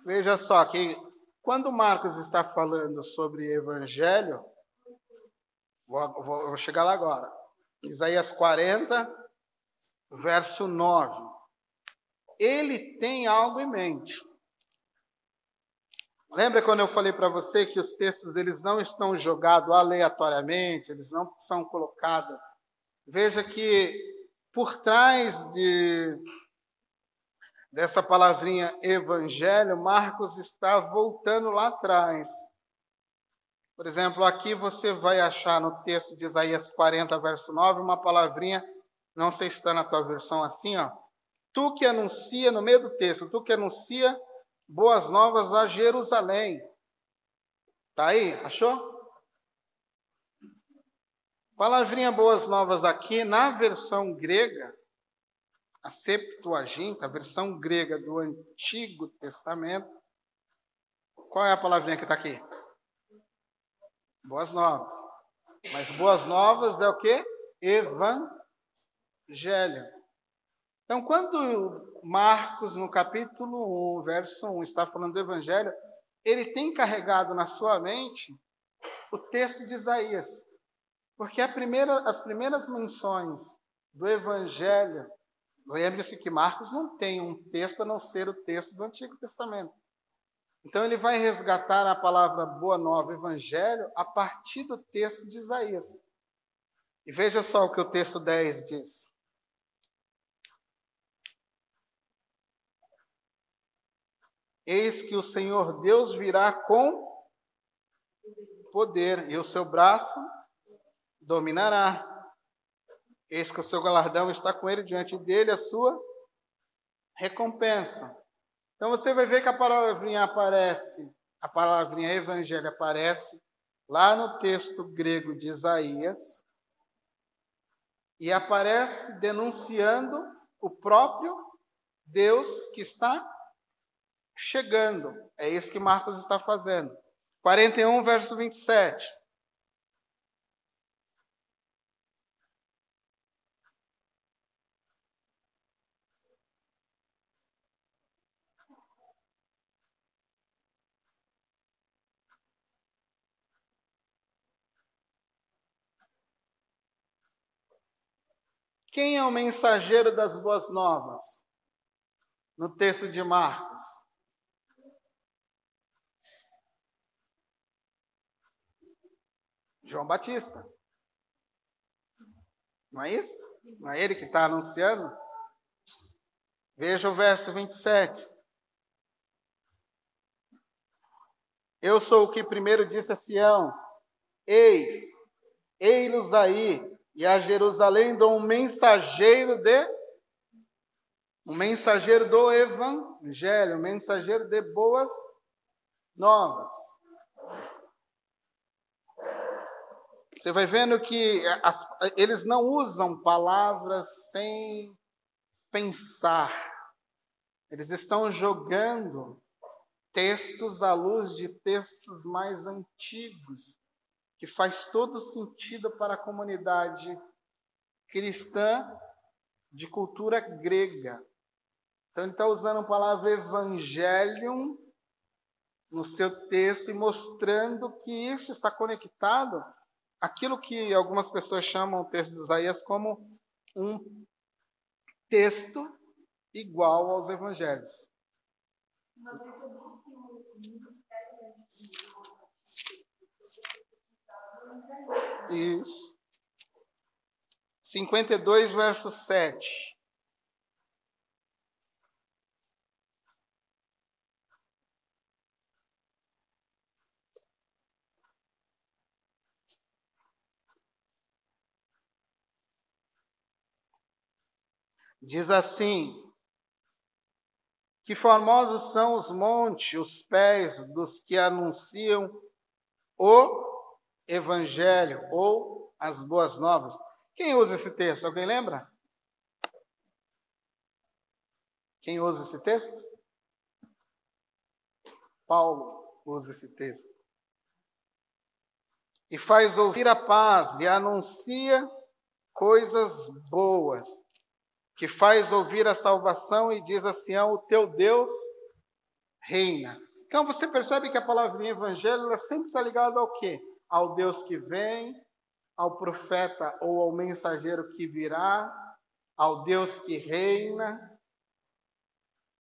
Veja só que quando Marcos está falando sobre evangelho, vou, vou, chegar lá agora. Isaías 40, verso 9. Ele tem algo em mente. Lembra quando eu falei para você que os textos eles não estão jogados aleatoriamente, eles não são colocados. Veja que por trás de dessa palavrinha evangelho, Marcos está voltando lá atrás. Por exemplo, aqui você vai achar no texto de Isaías 40, verso 9, uma palavrinha, não sei se está na tua versão assim, ó. Tu que anuncia, no meio do texto, tu que anuncia boas novas a Jerusalém. Tá aí? Achou? Palavrinha boas novas aqui, na versão grega, a Septuaginta, a versão grega do Antigo Testamento. Qual é a palavrinha que está aqui? Boas novas. Mas boas novas é o que? Evangelho. Então, quando Marcos, no capítulo 1, verso 1, está falando do Evangelho, ele tem carregado na sua mente o texto de Isaías. Porque primeira, as primeiras menções do Evangelho Lembre-se que Marcos não tem um texto a não ser o texto do Antigo Testamento. Então ele vai resgatar a palavra boa nova, evangelho, a partir do texto de Isaías. E veja só o que o texto 10 diz. Eis que o Senhor Deus virá com poder, e o seu braço dominará. Eis que o seu galardão está com ele, diante dele a sua recompensa. Então você vai ver que a palavrinha aparece, a palavrinha evangelho aparece lá no texto grego de Isaías. e aparece denunciando o próprio Deus que está chegando. É isso que Marcos está fazendo. 41, verso 27. Quem é o mensageiro das boas novas? No texto de Marcos. João Batista. Não é isso? Não é ele que está anunciando? Veja o verso 27. Eu sou o que primeiro disse a Sião: Eis, ei-los aí, e a Jerusalém dou um mensageiro de um mensageiro do evangelho, um mensageiro de boas novas. Você vai vendo que as, eles não usam palavras sem pensar. Eles estão jogando textos à luz de textos mais antigos que faz todo sentido para a comunidade cristã de cultura grega. Então, ele está usando a palavra evangelium no seu texto e mostrando que isso está conectado àquilo que algumas pessoas chamam o texto de Isaías como um texto igual aos evangelhos. Isso. 52, verso 7. Diz assim: Que formosos são os montes, os pés dos que anunciam o evangelho ou as boas novas. Quem usa esse texto? Alguém lembra? Quem usa esse texto? Paulo usa esse texto. E faz ouvir a paz e anuncia coisas boas, que faz ouvir a salvação e diz assim: o teu Deus reina. Então você percebe que a palavrinha evangelho sempre está ligada ao quê? Ao Deus que vem, ao profeta ou ao mensageiro que virá, ao Deus que reina,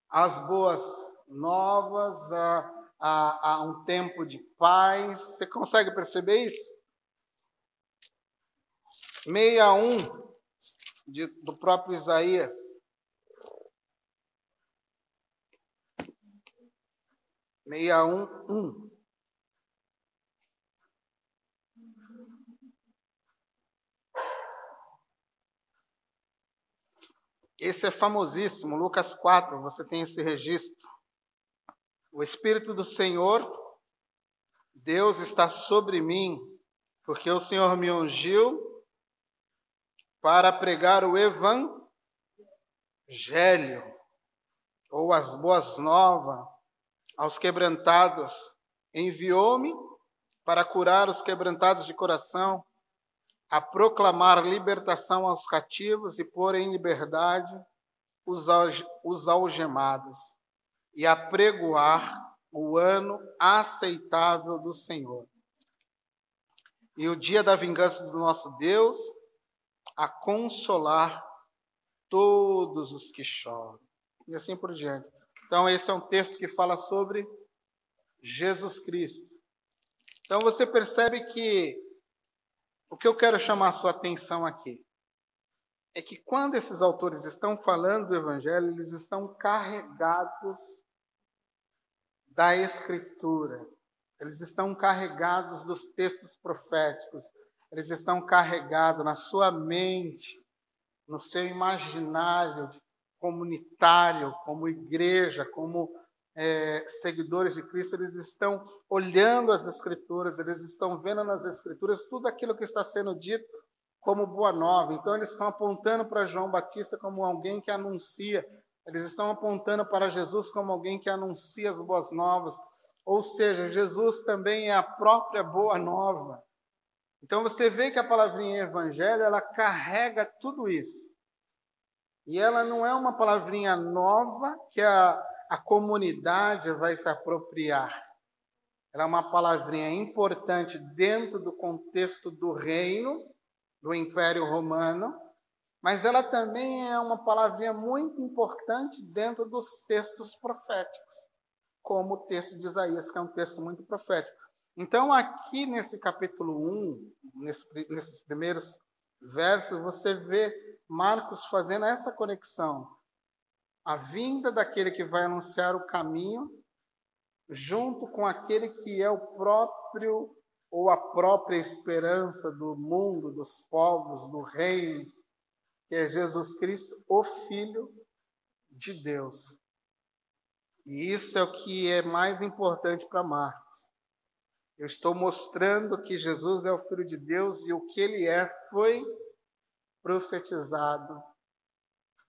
às boas novas, a, a, a um tempo de paz. Você consegue perceber isso? 61 de, do próprio Isaías. Meia um, um. Esse é famosíssimo, Lucas 4, você tem esse registro. O Espírito do Senhor, Deus está sobre mim, porque o Senhor me ungiu para pregar o Evangelho, ou as boas novas, aos quebrantados. Enviou-me para curar os quebrantados de coração, a proclamar libertação aos cativos e pôr em liberdade os algemados, e a pregoar o ano aceitável do Senhor. E o dia da vingança do nosso Deus, a consolar todos os que choram. E assim por diante. Então, esse é um texto que fala sobre Jesus Cristo. Então, você percebe que o que eu quero chamar sua atenção aqui é que quando esses autores estão falando do Evangelho, eles estão carregados da Escritura, eles estão carregados dos textos proféticos, eles estão carregados na sua mente, no seu imaginário comunitário, como igreja, como é, seguidores de Cristo, eles estão olhando as Escrituras, eles estão vendo nas Escrituras tudo aquilo que está sendo dito como boa nova. Então, eles estão apontando para João Batista como alguém que anuncia, eles estão apontando para Jesus como alguém que anuncia as boas novas. Ou seja, Jesus também é a própria boa nova. Então você vê que a palavrinha evangelho, ela carrega tudo isso. E ela não é uma palavrinha nova que a, a comunidade vai se apropriar. Ela é uma palavrinha importante dentro do contexto do reino, do Império Romano, mas ela também é uma palavrinha muito importante dentro dos textos proféticos, como o texto de Isaías, que é um texto muito profético. Então, aqui nesse capítulo 1, nesse, nesses primeiros versos, você vê Marcos fazendo essa conexão. A vinda daquele que vai anunciar o caminho, junto com aquele que é o próprio ou a própria esperança do mundo, dos povos, do reino, que é Jesus Cristo, o Filho de Deus. E isso é o que é mais importante para Marcos. Eu estou mostrando que Jesus é o Filho de Deus e o que ele é foi profetizado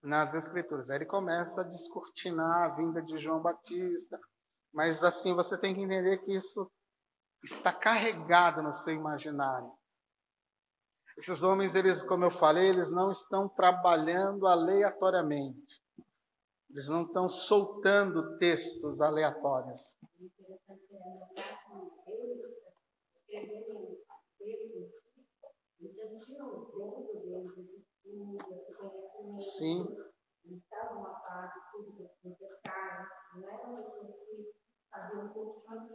nas Escrituras. Aí ele começa a descortinar a vinda de João Batista, mas assim você tem que entender que isso está carregado no seu imaginário. Esses homens, eles, como eu falei, eles não estão trabalhando aleatoriamente. Eles não estão soltando textos aleatórios. Sim.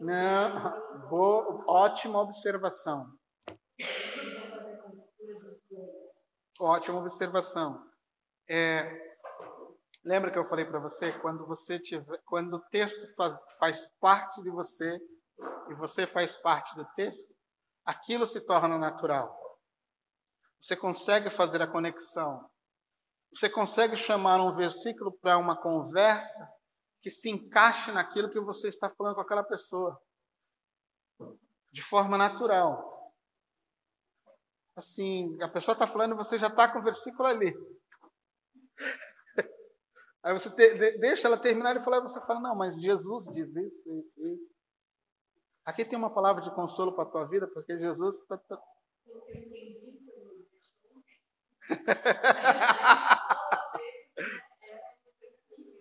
Não, boa, ótima observação. Ótima observação. É, lembra que eu falei para você quando você tiver, quando o texto faz, faz parte de você e você faz parte do texto, aquilo se torna natural. Você consegue fazer a conexão. Você consegue chamar um versículo para uma conversa que se encaixe naquilo que você está falando com aquela pessoa. De forma natural. Assim, a pessoa está falando e você já está com o versículo ali. Aí você te, deixa ela terminar e falar, você fala, não, mas Jesus diz isso, isso, isso. Aqui tem uma palavra de consolo para a tua vida, porque Jesus está. Tá...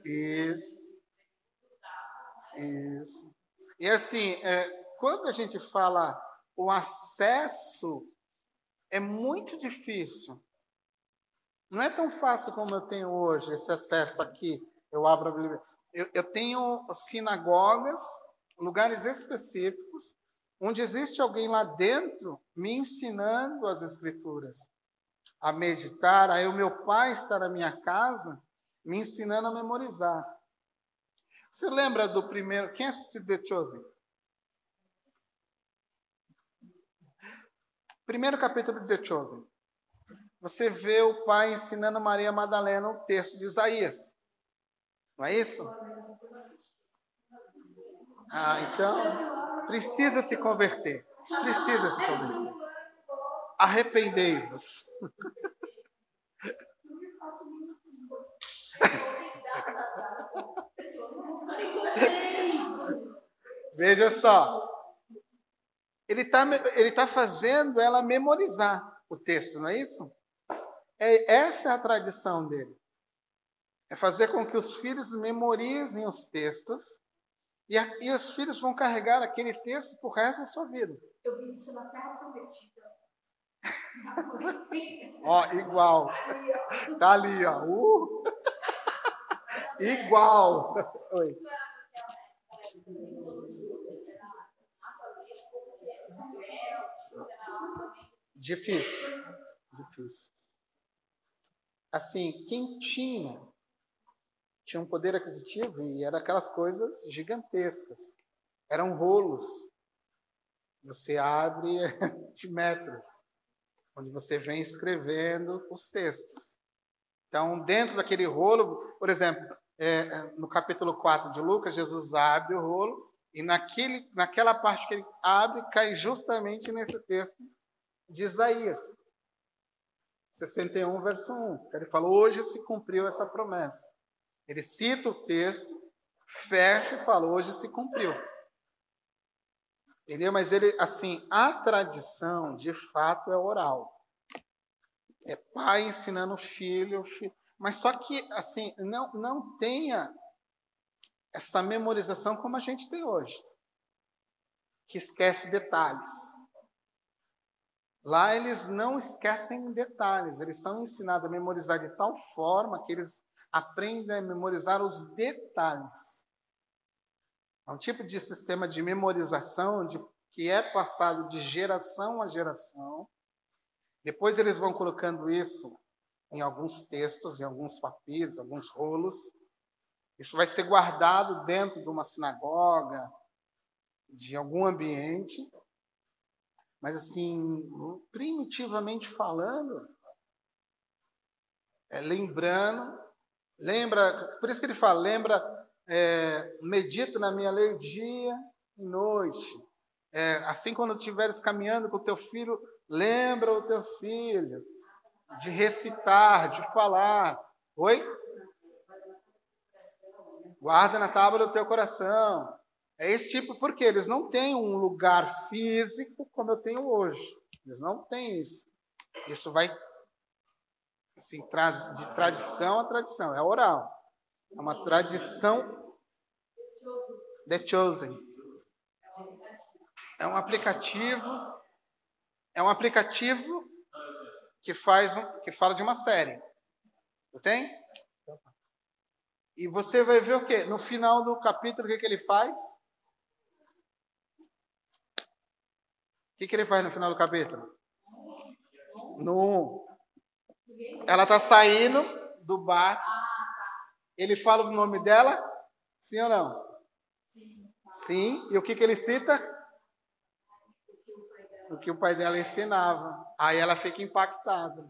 Isso. Isso. E assim, é, quando a gente fala o acesso, é muito difícil. Não é tão fácil como eu tenho hoje esse acesso aqui. Eu abro a. Eu, eu tenho sinagogas, lugares específicos, onde existe alguém lá dentro me ensinando as Escrituras a meditar. Aí o meu pai está na minha casa me ensinando a memorizar. Você lembra do primeiro? Quem assistiu The Chosen? Primeiro capítulo de The Chosen. Você vê o pai ensinando Maria Madalena o texto de Isaías. Não é isso? Ah, então precisa se converter. Precisa se converter. Arrependei-vos. Veja só. Ele está ele tá fazendo ela memorizar o texto, não é isso? É, essa é a tradição dele. É fazer com que os filhos memorizem os textos e, a, e os filhos vão carregar aquele texto o resto da sua vida. Eu vi isso na Terra Prometida. ó, igual. Tá ali, ó. Uh. Igual. Oi. Difícil. Difícil. Assim, quem tinha, tinha um poder aquisitivo e era aquelas coisas gigantescas. Eram rolos. Você abre de metros, onde você vem escrevendo os textos. Então, dentro daquele rolo, por exemplo, é, é, no capítulo 4 de Lucas, Jesus abre o rolo e naquele, naquela parte que ele abre, cai justamente nesse texto de Isaías. 61, verso 1. Ele falou: hoje se cumpriu essa promessa. Ele cita o texto, fecha e fala: hoje se cumpriu. Entendeu? Mas ele, assim, a tradição de fato é oral. É pai ensinando filho, filho. Mas só que, assim, não, não tenha essa memorização como a gente tem hoje, que esquece detalhes. Lá eles não esquecem detalhes, eles são ensinados a memorizar de tal forma que eles aprendem a memorizar os detalhes. É um tipo de sistema de memorização de, que é passado de geração a geração. Depois eles vão colocando isso em alguns textos, em alguns papiros, alguns rolos. Isso vai ser guardado dentro de uma sinagoga, de algum ambiente. Mas, assim, primitivamente falando, é, lembrando, lembra, por isso que ele fala, lembra, é, medita na minha lei dia e noite. É, assim, quando estiveres caminhando com o teu filho, lembra o teu filho de recitar, de falar. Oi? Guarda na tábua do teu coração. É esse tipo, porque eles não têm um lugar físico como eu tenho hoje. Eles não têm isso. Isso vai assim, de tradição a tradição. É oral. É uma tradição The Chosen. É um aplicativo. É um aplicativo que faz um, que fala de uma série. Tem? E você vai ver o quê? No final do capítulo, o que, que ele faz? O que, que ele faz no final do capítulo? No Ela está saindo do bar. Ele fala o nome dela? Sim ou não? Sim. E o que, que ele cita? O que o pai dela ensinava. Aí ela fica impactada.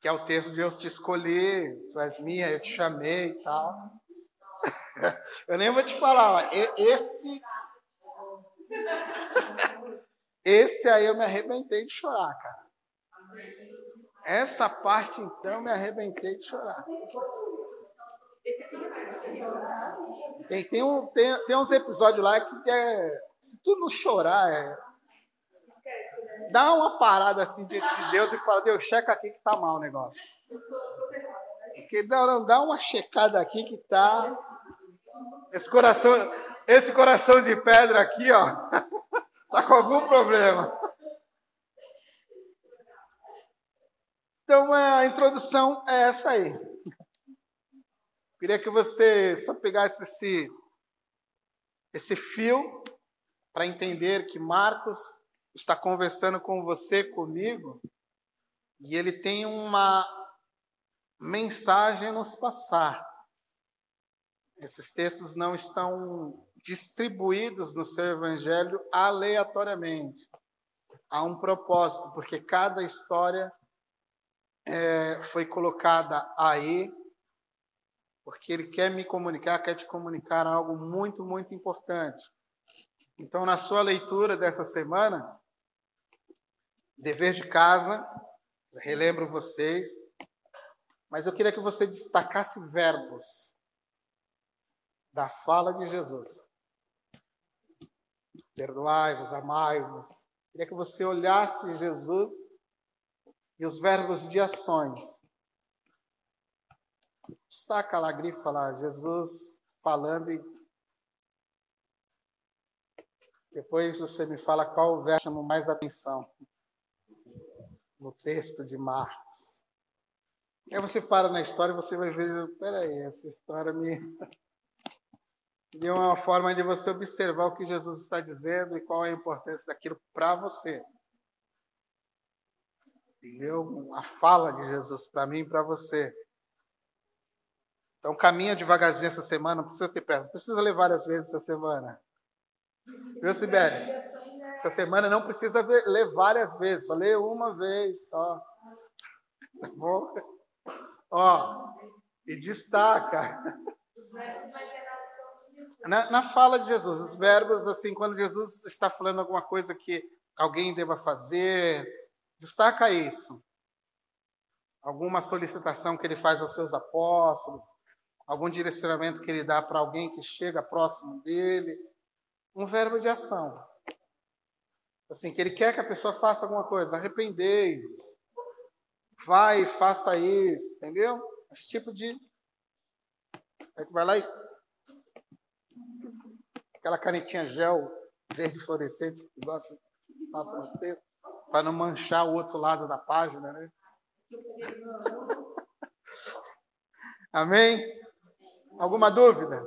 Que é o texto de eu te escolher, tu és minha, eu te chamei e tal. eu nem vou te falar, esse esse aí eu me arrebentei de chorar, cara. Essa parte, então, eu me arrebentei de chorar. Tem, tem, um, tem, tem uns episódios lá que é, se tu não chorar, é, dá uma parada assim diante de Deus e fala, Deus, checa aqui que tá mal o negócio. Porque dá, dá uma checada aqui que tá. Esse coração, esse coração de pedra aqui, ó. Está com algum problema. Então, a introdução é essa aí. Queria que você só pegasse esse, esse fio para entender que Marcos está conversando com você, comigo, e ele tem uma mensagem a nos passar. Esses textos não estão distribuídos no seu evangelho aleatoriamente. Há um propósito, porque cada história é, foi colocada aí, porque ele quer me comunicar, quer te comunicar algo muito, muito importante. Então, na sua leitura dessa semana, dever de casa, relembro vocês, mas eu queria que você destacasse verbos da fala de Jesus perdoai-vos, amai-vos. Queria que você olhasse Jesus e os verbos de ações. Destaca lá a grifa lá, Jesus falando e depois você me fala qual verso chama mais atenção no texto de Marcos. Aí você para na história e você vai ver, peraí, essa história me de uma forma de você observar o que Jesus está dizendo e qual é a importância daquilo para você. Entendeu? A fala de Jesus para mim e para você. Então caminha devagarzinho essa semana, não precisa ter pressa, precisa ler várias vezes essa semana. Viu, Sibeli? Essa semana não precisa ler várias vezes, só lê uma vez só. Tá bom? Ó, e destaca. Na, na, fala de Jesus, os verbos, assim, quando Jesus está falando alguma coisa que alguém deva fazer, destaca isso. alguma solicitação que ele faz aos seus apóstolos, algum direcionamento que ele dá para alguém que chega próximo dele. Um verbo de ação. Assim, que ele quer que a pessoa faça alguma coisa, arrependei-vos. Vai, faça isso, entendeu? Esse tipo de. Aí tu vai lá e. Aquela canetinha gel verde fluorescente que tu gosta, passa no texto, para não manchar o outro lado da página, né? Amém? Alguma dúvida?